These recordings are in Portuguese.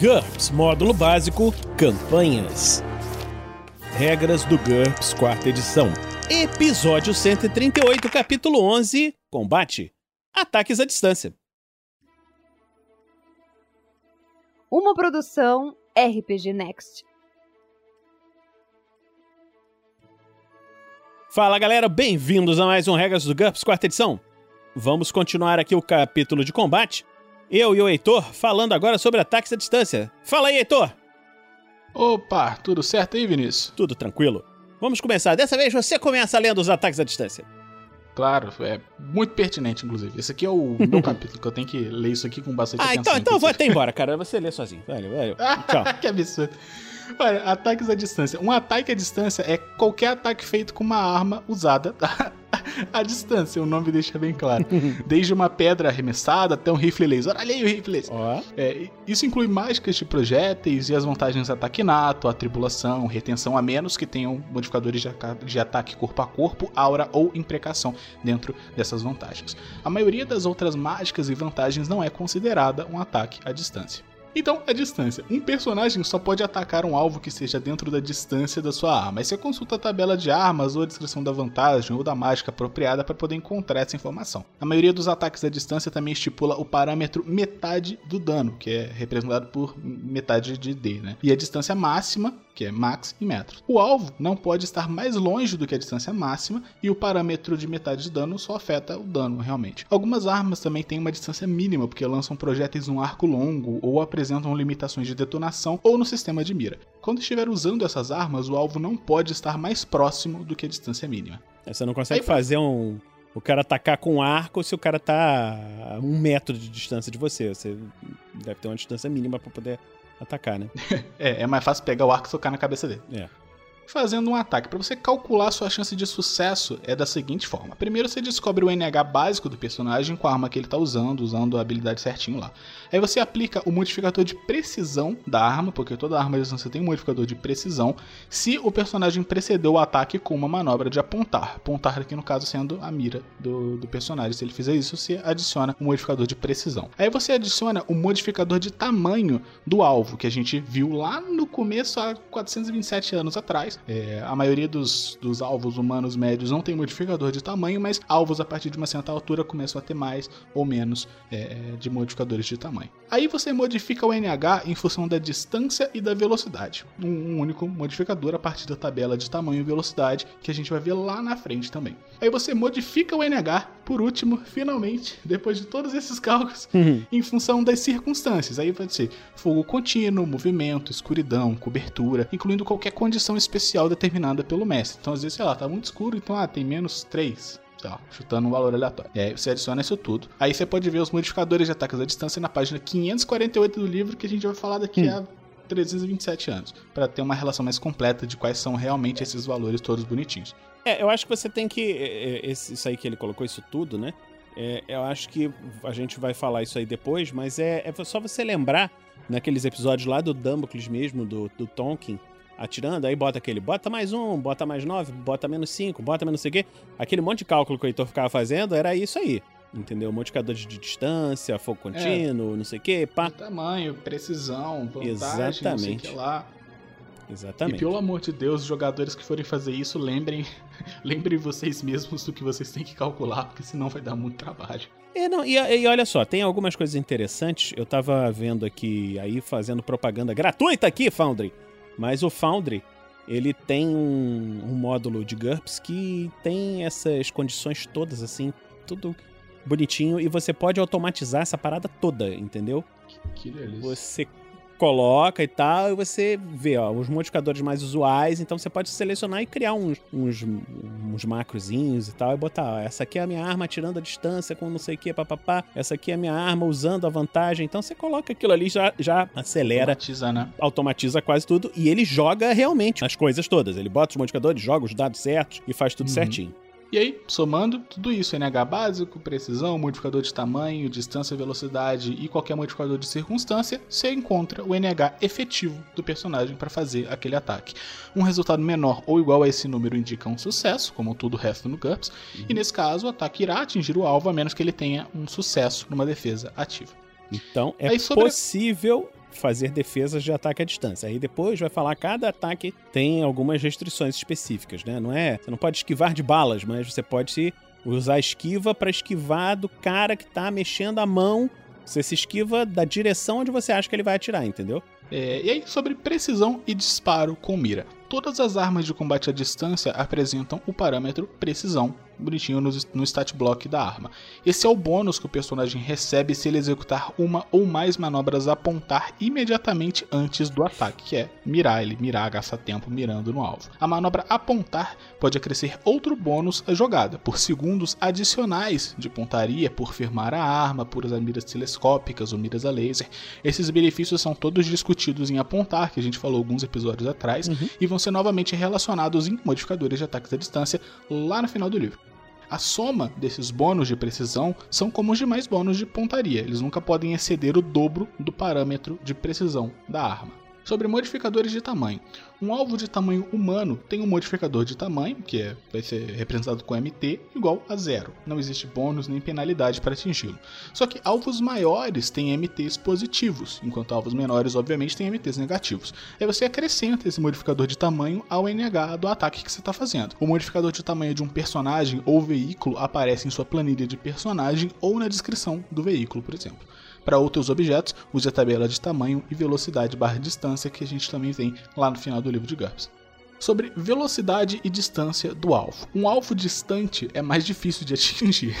GURPS Módulo Básico Campanhas. Regras do GURPS Quarta Edição. Episódio 138, capítulo 11 Combate. Ataques à distância. Uma produção RPG Next. Fala galera, bem-vindos a mais um Regras do GURPS Quarta Edição. Vamos continuar aqui o capítulo de combate. Eu e o Heitor falando agora sobre ataques à distância. Fala aí, Heitor! Opa, tudo certo aí, Vinícius? Tudo tranquilo. Vamos começar. Dessa vez você começa lendo os ataques à distância. Claro, é muito pertinente, inclusive. Esse aqui é o meu capítulo, que eu tenho que ler isso aqui com bastante Ah, atenção. então, então eu vou até embora, cara. Você lê sozinho. Valeu, valeu. Tchau. que absurdo. Olha, ataques à distância. Um ataque à distância é qualquer ataque feito com uma arma usada à distância. O nome deixa bem claro. Desde uma pedra arremessada até um rifle laser. Olha aí o rifle laser. Ó, É, isso inclui mágicas de projéteis e as vantagens de ataque nato, atribulação, retenção, a menos que tenham modificadores de ataque corpo a corpo, aura ou imprecação dentro dessas vantagens. A maioria das outras mágicas e vantagens não é considerada um ataque à distância. Então, a distância. Um personagem só pode atacar um alvo que esteja dentro da distância da sua arma. Aí você consulta a tabela de armas ou a descrição da vantagem ou da mágica apropriada para poder encontrar essa informação. A maioria dos ataques à distância também estipula o parâmetro metade do dano, que é representado por metade de D, né? E a distância máxima, que é max em metros. O alvo não pode estar mais longe do que a distância máxima e o parâmetro de metade de dano só afeta o dano realmente. Algumas armas também têm uma distância mínima porque lançam projéteis num arco longo ou apresentam limitações de detonação ou no sistema de mira. Quando estiver usando essas armas, o alvo não pode estar mais próximo do que a distância mínima. você não consegue Aí, fazer um. O cara atacar com arco se o cara tá a um metro de distância de você. Você deve ter uma distância mínima pra poder atacar, né? É, é mais fácil pegar o arco e socar na cabeça dele. É. Fazendo um ataque. Para você calcular sua chance de sucesso é da seguinte forma. Primeiro você descobre o NH básico do personagem com a arma que ele está usando, usando a habilidade certinho lá. Aí você aplica o modificador de precisão da arma, porque toda arma distância tem um modificador de precisão, se o personagem precedeu o ataque com uma manobra de apontar. Apontar aqui no caso sendo a mira do, do personagem. Se ele fizer isso, você adiciona um modificador de precisão. Aí você adiciona o modificador de tamanho do alvo, que a gente viu lá no começo, há 427 anos atrás. É, a maioria dos, dos alvos humanos médios não tem modificador de tamanho, mas alvos a partir de uma certa altura começam a ter mais ou menos é, de modificadores de tamanho. Aí você modifica o NH em função da distância e da velocidade. Um, um único modificador a partir da tabela de tamanho e velocidade, que a gente vai ver lá na frente também. Aí você modifica o NH, por último, finalmente, depois de todos esses cálculos, em função das circunstâncias. Aí vai ser fogo contínuo, movimento, escuridão, cobertura, incluindo qualquer condição especial determinada pelo mestre. Então, às vezes, sei lá, tá muito escuro, então, ah, tem menos 3. Sei lá, chutando um valor aleatório. E aí você adiciona isso tudo. Aí você pode ver os modificadores de ataques à distância na página 548 do livro, que a gente vai falar daqui a 327 anos, para ter uma relação mais completa de quais são realmente esses valores todos bonitinhos. É, eu acho que você tem que. é, é, esse- Isso aí que ele colocou, isso tudo, né? É, eu acho que a gente vai falar isso aí depois, mas é, é só você lembrar naqueles episódios lá do Dumbledore mesmo, do, do Tonkin, atirando, aí bota aquele, bota mais um, bota mais nove, bota menos cinco, bota menos não sei o quê. Aquele monte de cálculo que o Heitor ficava fazendo era isso aí. Entendeu? Modificadores de distância, fogo contínuo, não sei o quê, pá. Tamanho, precisão, vantagem, não sei o Exatamente. que lá. E Exatamente. pelo amor de Deus, jogadores que forem fazer isso, lembrem, lembrem vocês mesmos do que vocês têm que calcular, porque senão vai dar muito trabalho. É, não, e, e olha só, tem algumas coisas interessantes. Eu tava vendo aqui, aí fazendo propaganda gratuita aqui, Foundry. Mas o Foundry, ele tem um, um módulo de GURPS que tem essas condições todas, assim, tudo bonitinho. E você pode automatizar essa parada toda, entendeu? Que, que delícia. Você coloca e tal, e você vê ó, os modificadores mais usuais, então você pode selecionar e criar uns, uns, uns macrozinhos e tal, e botar, ó, essa aqui é a minha arma tirando a distância com não sei o que, papapá, essa aqui é a minha arma usando a vantagem, então você coloca aquilo ali, já, já acelera, Automatiza, né? automatiza quase tudo, e ele joga realmente as coisas todas, ele bota os modificadores, joga os dados certos e faz tudo Uhum. certinho. E aí, somando tudo isso, NH básico, precisão, modificador de tamanho, distância, velocidade e qualquer modificador de circunstância, você encontra o NH efetivo do personagem para fazer aquele ataque. Um resultado menor ou igual a esse número indica um sucesso, como todo o resto no GURPS, e nesse caso o ataque irá atingir o alvo a menos que ele tenha um sucesso numa defesa ativa. Então é sobre- possível fazer defesas de ataque à distância. Aí depois vai falar cada ataque tem algumas restrições específicas, né? Não é, você não pode esquivar de balas, mas você pode usar esquiva para esquivar do cara que tá mexendo a mão. Você se esquiva da direção onde você acha que ele vai atirar, entendeu? É, e aí, sobre precisão e disparo com mira. Todas as armas de combate à distância apresentam o parâmetro precisão bonitinho no, no stat block da arma. Esse é o bônus que o personagem recebe se ele executar uma ou mais manobras a apontar imediatamente antes do ataque, que é mirar, ele mirar, gastar tempo mirando no alvo. A manobra apontar pode acrescer outro bônus à jogada, por segundos adicionais de pontaria, por firmar a arma, por usar miras telescópicas ou miras a laser. Esses benefícios são todos discutidos em apontar, que a gente falou alguns episódios atrás, uhum. e vão ser novamente relacionados em modificadores de ataques à distância lá no final do livro. A soma desses bônus de precisão são como os demais bônus de pontaria, eles nunca podem exceder o dobro do parâmetro de precisão da arma. Sobre modificadores de tamanho. Um alvo de tamanho humano tem um modificador de tamanho, que é, vai ser representado com MT, igual a zero. Não existe bônus nem penalidade para atingi-lo. Só que alvos maiores têm MTs positivos, enquanto alvos menores, obviamente, têm MTs negativos. Aí você acrescenta esse modificador de tamanho ao NH do ataque que você está fazendo. O modificador de tamanho de um personagem ou veículo aparece em sua planilha de personagem ou na descrição do veículo, por exemplo. Para outros objetos, use a tabela de tamanho e velocidade barra distância que a gente também tem lá no final do livro de GURPS. Sobre velocidade e distância do alvo. Um alvo distante é mais difícil de atingir.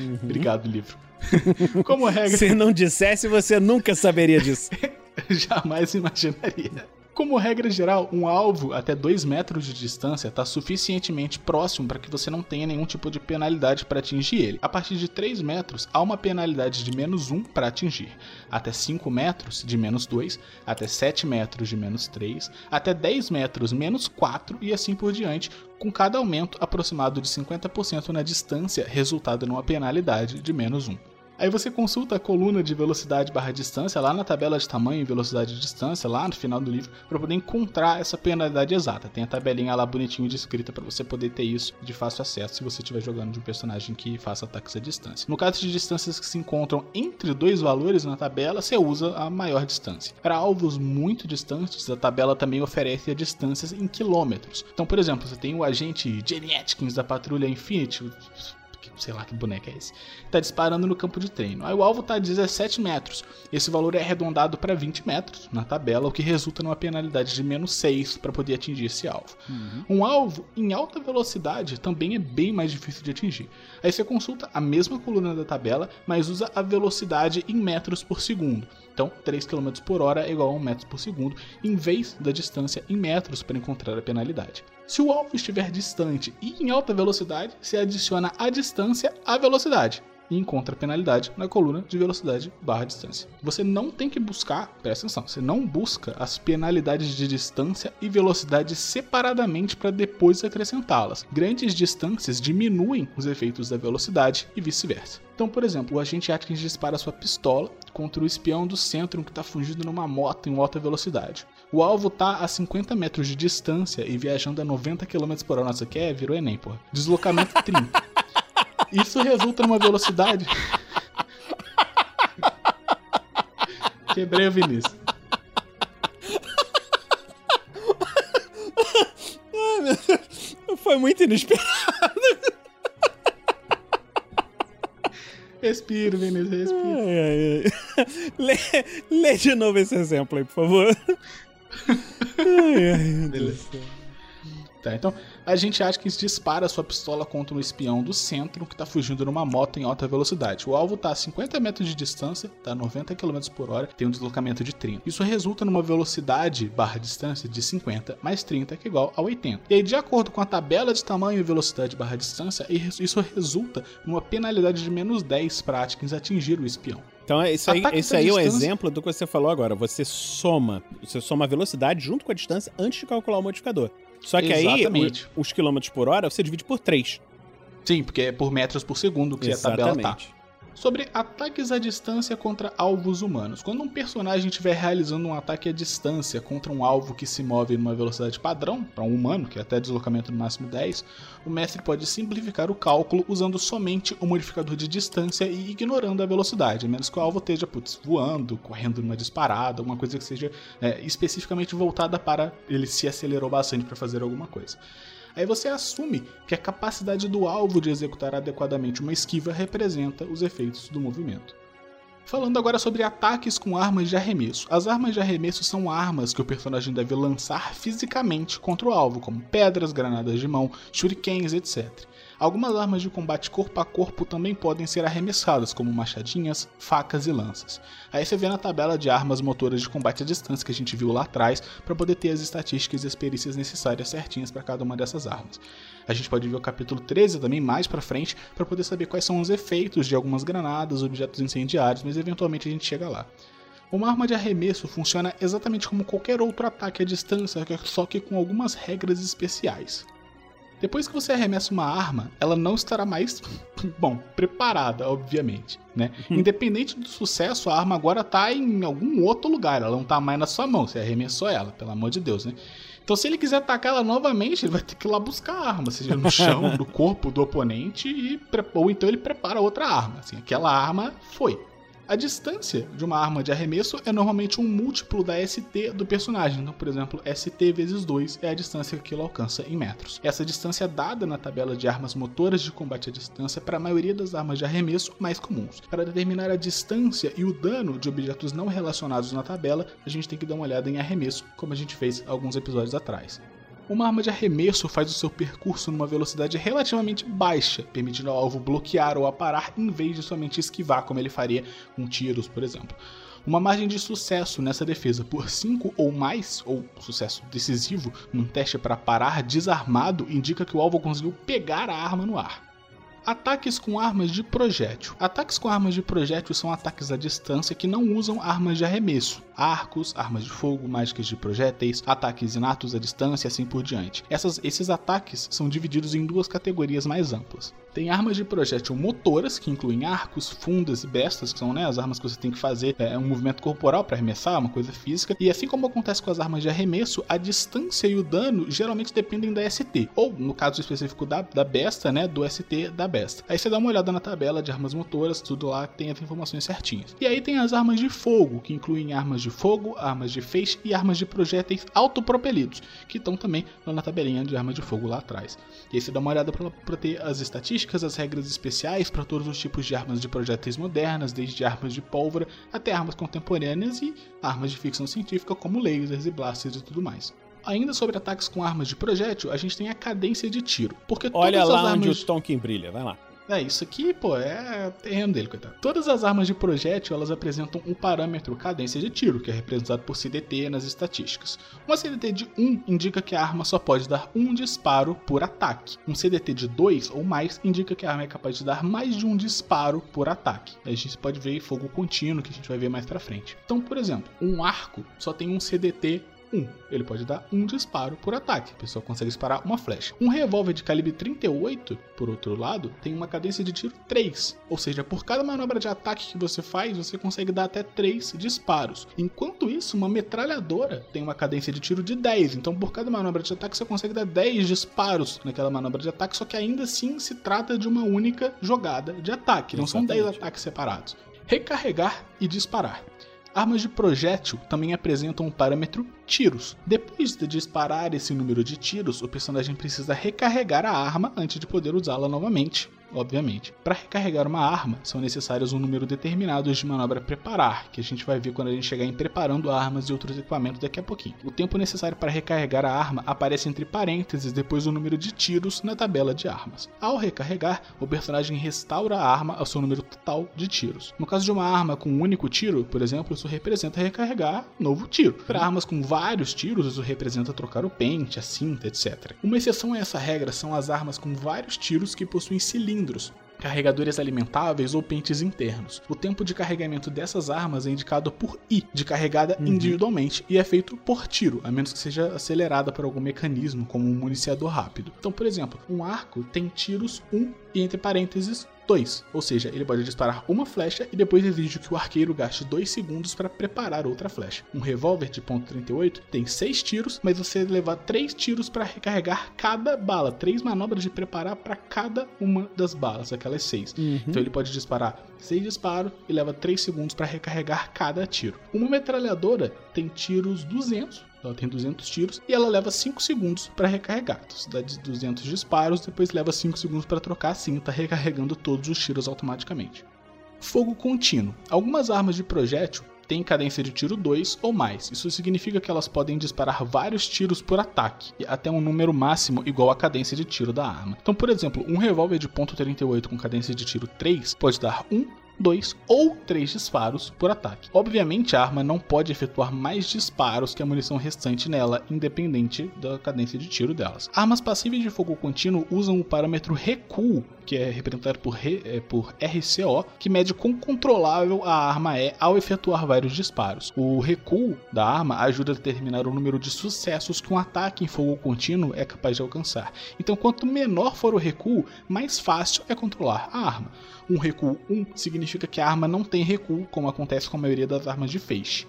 Uhum. Obrigado, livro. Como regra. Se não dissesse, você nunca saberia disso. Jamais imaginaria. Como regra geral, um alvo até 2 metros de distância está suficientemente próximo para que você não tenha nenhum tipo de penalidade para atingir ele. A partir de 3 metros, há uma penalidade de menos 1 para atingir. Até 5 metros, de menos 2. Até 7 metros, de menos 3. Até 10 metros, menos 4 e assim por diante, com cada aumento aproximado de 50% na distância, resultado numa penalidade de menos 1. Aí você consulta a coluna de velocidade barra distância lá na tabela de tamanho e velocidade de distância, lá no final do livro, para poder encontrar essa penalidade exata. Tem a tabelinha lá bonitinho descrita para você poder ter isso de fácil acesso se você estiver jogando de um personagem que faça ataques à distância. No caso de distâncias que se encontram entre dois valores na tabela, você usa a maior distância. Para alvos muito distantes, a tabela também oferece distâncias em quilômetros. Então, por exemplo, você tem o agente Jenny Atkins da Patrulha Infinity, sei lá que boneco é esse, tá disparando no campo de treino. Aí o alvo tá a 17 metros. Esse valor é arredondado para 20 metros na tabela, o que resulta numa penalidade de menos 6 para poder atingir esse alvo. Uhum. Um alvo em alta velocidade também é bem mais difícil de atingir. Aí você consulta a mesma coluna da tabela, mas usa a velocidade em metros por segundo. Então, 3 km por hora é igual a 1 metro por segundo, em vez da distância em metros para encontrar a penalidade. Se o alvo estiver distante e em alta velocidade, se adiciona a distância à velocidade e encontra penalidade na coluna de velocidade barra distância. Você não tem que buscar, presta atenção, você não busca as penalidades de distância e velocidade separadamente para depois acrescentá-las. Grandes distâncias diminuem os efeitos da velocidade e vice-versa. Então, por exemplo, o agente Atkins dispara sua pistola contra o espião do centro que está fugindo numa moto em alta velocidade. O alvo está a 50 metros de distância e viajando a 90 km por hora. Nossa, quer? Virou Enem, porra. Deslocamento 30. Isso resulta numa velocidade. Quebrei o Vinícius. Ai, meu Deus. Foi muito inesperado. Respira, Vinícius, respira. Ai, ai. Lê, lê de novo esse exemplo aí, por favor. Beleza. Tá, então, a gente acha que dispara sua pistola contra um espião do centro que está fugindo numa moto em alta velocidade. O alvo está a 50 metros de distância, está a 90 km por hora, tem um deslocamento de 30. Isso resulta numa velocidade barra distância de 50 mais 30, que é igual a 80. E aí, de acordo com a tabela de tamanho e velocidade barra distância, isso resulta numa penalidade de menos 10 para Atkins atingir o espião. Então, esse aí, esse aí é o exemplo do que você falou agora. Você soma, você soma a velocidade junto com a distância antes de calcular o modificador. Só que Exatamente. aí, os quilômetros por hora, você divide por 3. Sim, porque é por metros por segundo que Exatamente. a tabela tá. Sobre ataques à distância contra alvos humanos. Quando um personagem estiver realizando um ataque à distância contra um alvo que se move numa velocidade padrão, para um humano, que é até deslocamento no máximo 10, o mestre pode simplificar o cálculo usando somente o modificador de distância e ignorando a velocidade, a menos que o alvo esteja putz, voando, correndo numa disparada, alguma coisa que seja é, especificamente voltada para ele se acelerou bastante para fazer alguma coisa. Aí você assume que a capacidade do alvo de executar adequadamente uma esquiva representa os efeitos do movimento. Falando agora sobre ataques com armas de arremesso. As armas de arremesso são armas que o personagem deve lançar fisicamente contra o alvo, como pedras, granadas de mão, shurikens, etc. Algumas armas de combate corpo a corpo também podem ser arremessadas, como machadinhas, facas e lanças. Aí você vê na tabela de armas motoras de combate à distância que a gente viu lá atrás, para poder ter as estatísticas e as perícias necessárias certinhas para cada uma dessas armas. A gente pode ver o capítulo 13 também mais para frente para poder saber quais são os efeitos de algumas granadas, objetos incendiários, mas eventualmente a gente chega lá. Uma arma de arremesso funciona exatamente como qualquer outro ataque à distância, só que com algumas regras especiais. Depois que você arremessa uma arma, ela não estará mais, bom, preparada, obviamente, né? Hum. Independente do sucesso, a arma agora está em algum outro lugar, ela não está mais na sua mão, você arremessou ela, pelo amor de Deus, né? Então, se ele quiser atacar ela novamente, ele vai ter que ir lá buscar a arma, seja no chão, no corpo do oponente, e, ou então ele prepara outra arma. Assim, aquela arma foi. A distância de uma arma de arremesso é normalmente um múltiplo da ST do personagem. Então, por exemplo, ST vezes 2 é a distância que ele alcança em metros. Essa distância é dada na tabela de armas motoras de combate à distância para a maioria das armas de arremesso mais comuns. Para determinar a distância e o dano de objetos não relacionados na tabela, a gente tem que dar uma olhada em arremesso, como a gente fez alguns episódios atrás. Uma arma de arremesso faz o seu percurso numa velocidade relativamente baixa, permitindo ao alvo bloquear ou aparar em vez de somente esquivar, como ele faria com tiros, por exemplo. Uma margem de sucesso nessa defesa por 5 ou mais, ou sucesso decisivo, num teste para parar desarmado, indica que o alvo conseguiu pegar a arma no ar. Ataques com armas de projétil. Ataques com armas de projétil são ataques à distância que não usam armas de arremesso. Arcos, armas de fogo, mágicas de projéteis, ataques inatos à distância e assim por diante. Essas, esses ataques são divididos em duas categorias mais amplas. Tem armas de projétil motoras, que incluem arcos, fundas e bestas, que são né, as armas que você tem que fazer é, um movimento corporal para arremessar, uma coisa física. E assim como acontece com as armas de arremesso, a distância e o dano geralmente dependem da ST. Ou, no caso específico da, da besta, né, do ST da besta. Aí você dá uma olhada na tabela de armas motoras, tudo lá tem as informações certinhas. E aí tem as armas de fogo, que incluem armas de fogo, armas de feixe e armas de projéteis autopropelidos, que estão também lá na tabelinha de armas de fogo lá atrás. E aí você dá uma olhada para ter as estatísticas características, as regras especiais para todos os tipos de armas de projéteis modernas, desde armas de pólvora até armas contemporâneas e armas de ficção científica como lasers e blasters e tudo mais. Ainda sobre ataques com armas de projétil, a gente tem a cadência de tiro. Porque Olha todas lá as armas... onde o Tonkin brilha, vai lá. É, isso aqui, pô, é terreno dele, coitado. Todas as armas de projétil, elas apresentam um parâmetro cadência de tiro, que é representado por CDT nas estatísticas. Uma CDT de 1 indica que a arma só pode dar um disparo por ataque. Um CDT de 2 ou mais indica que a arma é capaz de dar mais de um disparo por ataque. A gente pode ver fogo contínuo, que a gente vai ver mais pra frente. Então, por exemplo, um arco só tem um CDT 1. Ele pode dar um disparo por ataque. A pessoa consegue disparar uma flecha. Um revólver de calibre 38, por outro lado, tem uma cadência de tiro 3. Ou seja, por cada manobra de ataque que você faz, você consegue dar até 3 disparos. Enquanto isso, uma metralhadora tem uma cadência de tiro de 10. Então, por cada manobra de ataque, você consegue dar 10 disparos naquela manobra de ataque. Só que ainda assim se trata de uma única jogada de ataque. Não Exatamente. são 10 ataques separados. Recarregar e disparar. Armas de projétil também apresentam o um parâmetro tiros. Depois de disparar esse número de tiros, o personagem precisa recarregar a arma antes de poder usá-la novamente obviamente. Para recarregar uma arma, são necessários um número determinado de manobra preparar, que a gente vai ver quando a gente chegar em preparando armas e outros equipamentos daqui a pouquinho. O tempo necessário para recarregar a arma aparece entre parênteses depois do número de tiros na tabela de armas. Ao recarregar, o personagem restaura a arma ao seu número total de tiros. No caso de uma arma com um único tiro, por exemplo, isso representa recarregar novo tiro. Para armas com vários tiros, isso representa trocar o pente, a cinta, etc. Uma exceção a essa regra são as armas com vários tiros que possuem cilindros cilindros, carregadores alimentáveis ou pentes internos. O tempo de carregamento dessas armas é indicado por I, de carregada uhum. individualmente, e é feito por tiro, a menos que seja acelerada por algum mecanismo, como um municiador rápido. Então, por exemplo, um arco tem tiros 1 e entre parênteses 2, ou seja, ele pode disparar uma flecha e depois exige que o arqueiro gaste 2 segundos para preparar outra flecha. Um revólver de ponto .38 tem 6 tiros, mas você leva 3 tiros para recarregar cada bala, 3 manobras de preparar para cada uma das balas, aquelas 6. Uhum. Então ele pode disparar 6 disparos e leva 3 segundos para recarregar cada tiro. Uma metralhadora tem tiros 200, ela tem 200 tiros e ela leva 5 segundos para recarregar. Então você dá 200 disparos, depois leva 5 segundos para trocar a cinta, recarregando todos os tiros automaticamente. Fogo contínuo. Algumas armas de projétil têm cadência de tiro 2 ou mais. Isso significa que elas podem disparar vários tiros por ataque, até um número máximo igual à cadência de tiro da arma. Então, por exemplo, um revólver de .38 com cadência de tiro 3 pode dar 1, dois ou três disparos por ataque. Obviamente, a arma não pode efetuar mais disparos que a munição restante nela, independente da cadência de tiro delas. Armas passíveis de fogo contínuo usam o parâmetro recuo, que é representado por, re, é, por RCO, que mede quão controlável a arma é ao efetuar vários disparos. O recuo da arma ajuda a determinar o número de sucessos que um ataque em fogo contínuo é capaz de alcançar. Então, quanto menor for o recuo, mais fácil é controlar a arma. Um recuo 1 significa que a arma não tem recuo, como acontece com a maioria das armas de feixe.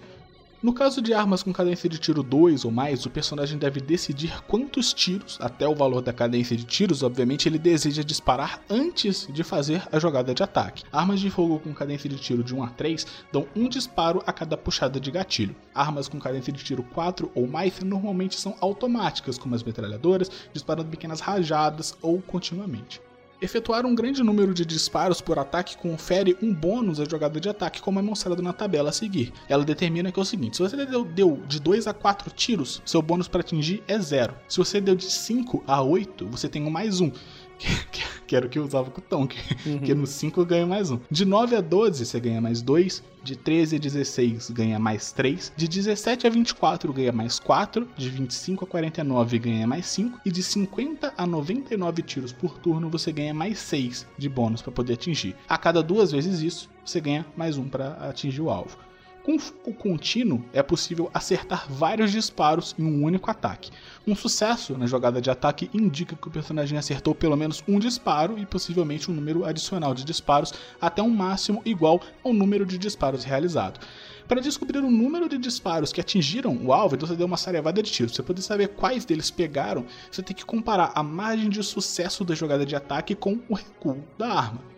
No caso de armas com cadência de tiro 2 ou mais, o personagem deve decidir quantos tiros, até o valor da cadência de tiros, obviamente, ele deseja disparar antes de fazer a jogada de ataque. Armas de fogo com cadência de tiro de 1 a 3 dão um disparo a cada puxada de gatilho. Armas com cadência de tiro 4 ou mais normalmente são automáticas, como as metralhadoras, disparando pequenas rajadas ou continuamente. Efetuar um grande número de disparos por ataque confere um bônus à jogada de ataque, como é mostrado na tabela a seguir. Ela determina que é o seguinte: se você deu, deu de 2 a 4 tiros, seu bônus para atingir é zero. Se você deu de 5 a 8, você tem um mais um. Que era o que eu usava com o Tonk. Uhum. Que no 5 ganha mais um. De 9 a 12 você ganha mais 2. De 13 a 16 ganha mais 3. De 17 a 24 ganha mais 4. De 25 a 49 ganha mais 5. E de 50 a 99 tiros por turno você ganha mais 6 de bônus para poder atingir. A cada duas vezes isso, você ganha mais um para atingir o alvo. Com foco contínuo, é possível acertar vários disparos em um único ataque. Um sucesso na jogada de ataque indica que o personagem acertou pelo menos um disparo e possivelmente um número adicional de disparos até um máximo igual ao número de disparos realizado. Para descobrir o número de disparos que atingiram o alvo, você deu uma sarevada de tiros. Para poder saber quais deles pegaram, você tem que comparar a margem de sucesso da jogada de ataque com o recuo da arma.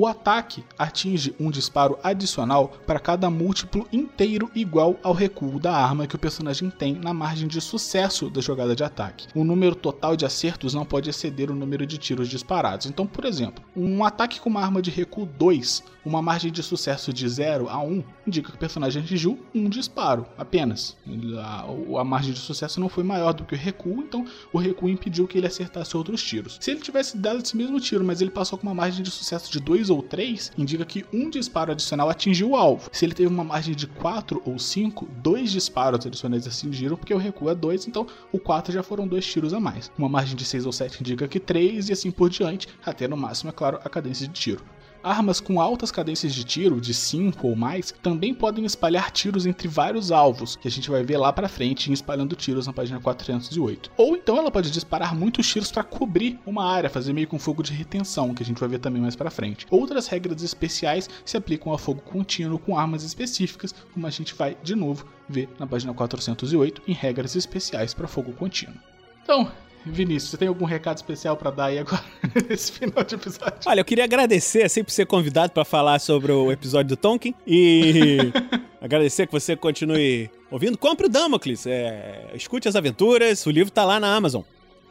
O ataque atinge um disparo adicional para cada múltiplo inteiro igual ao recuo da arma que o personagem tem na margem de sucesso da jogada de ataque. O número total de acertos não pode exceder o número de tiros disparados. Então, por exemplo, um ataque com uma arma de recuo 2, uma margem de sucesso de 0 a 1, indica que o personagem atingiu um disparo apenas. A, a margem de sucesso não foi maior do que o recuo, então o recuo impediu que ele acertasse outros tiros. Se ele tivesse dado esse mesmo tiro, mas ele passou com uma margem de sucesso de 2 ou 3, indica que um disparo adicional atingiu o alvo. Se ele teve uma margem de 4 ou 5, dois disparos adicionais atingiram, porque o recuo é 2, então o 4 já foram dois tiros a mais. Uma margem de 6 ou 7 indica que 3 e assim por diante, até no máximo, é claro, a cadência de tiro. Armas com altas cadências de tiro, de 5 ou mais, também podem espalhar tiros entre vários alvos, que a gente vai ver lá pra frente espalhando tiros na página 408. Ou então ela pode disparar muitos tiros para cobrir uma área, fazer meio com fogo de retenção, que a gente vai ver também mais pra frente. Outras regras especiais se aplicam a fogo contínuo com armas específicas, como a gente vai de novo ver na página 408 em regras especiais para fogo contínuo. Então, Vinícius, você tem algum recado especial para dar aí agora, nesse final de episódio? Olha, eu queria agradecer assim por ser convidado para falar sobre o episódio do Tonkin e agradecer que você continue ouvindo. Compre o Damocles, é, escute as aventuras, o livro tá lá na Amazon.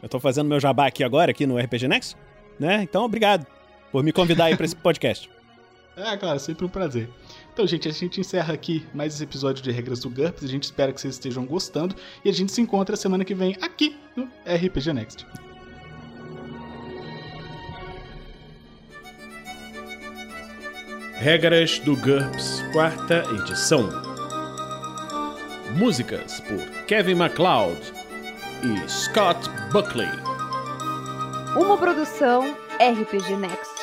Eu tô fazendo meu jabá aqui agora, aqui no RPG Next, né? Então, obrigado por me convidar aí para esse podcast. É, claro, sempre um prazer. Então, gente, a gente encerra aqui mais esse episódio de Regras do GURPS. A gente espera que vocês estejam gostando. E a gente se encontra semana que vem aqui no RPG Next. Regras do GURPS, quarta edição. Músicas por Kevin MacLeod e Scott Buckley. Uma produção RPG Next.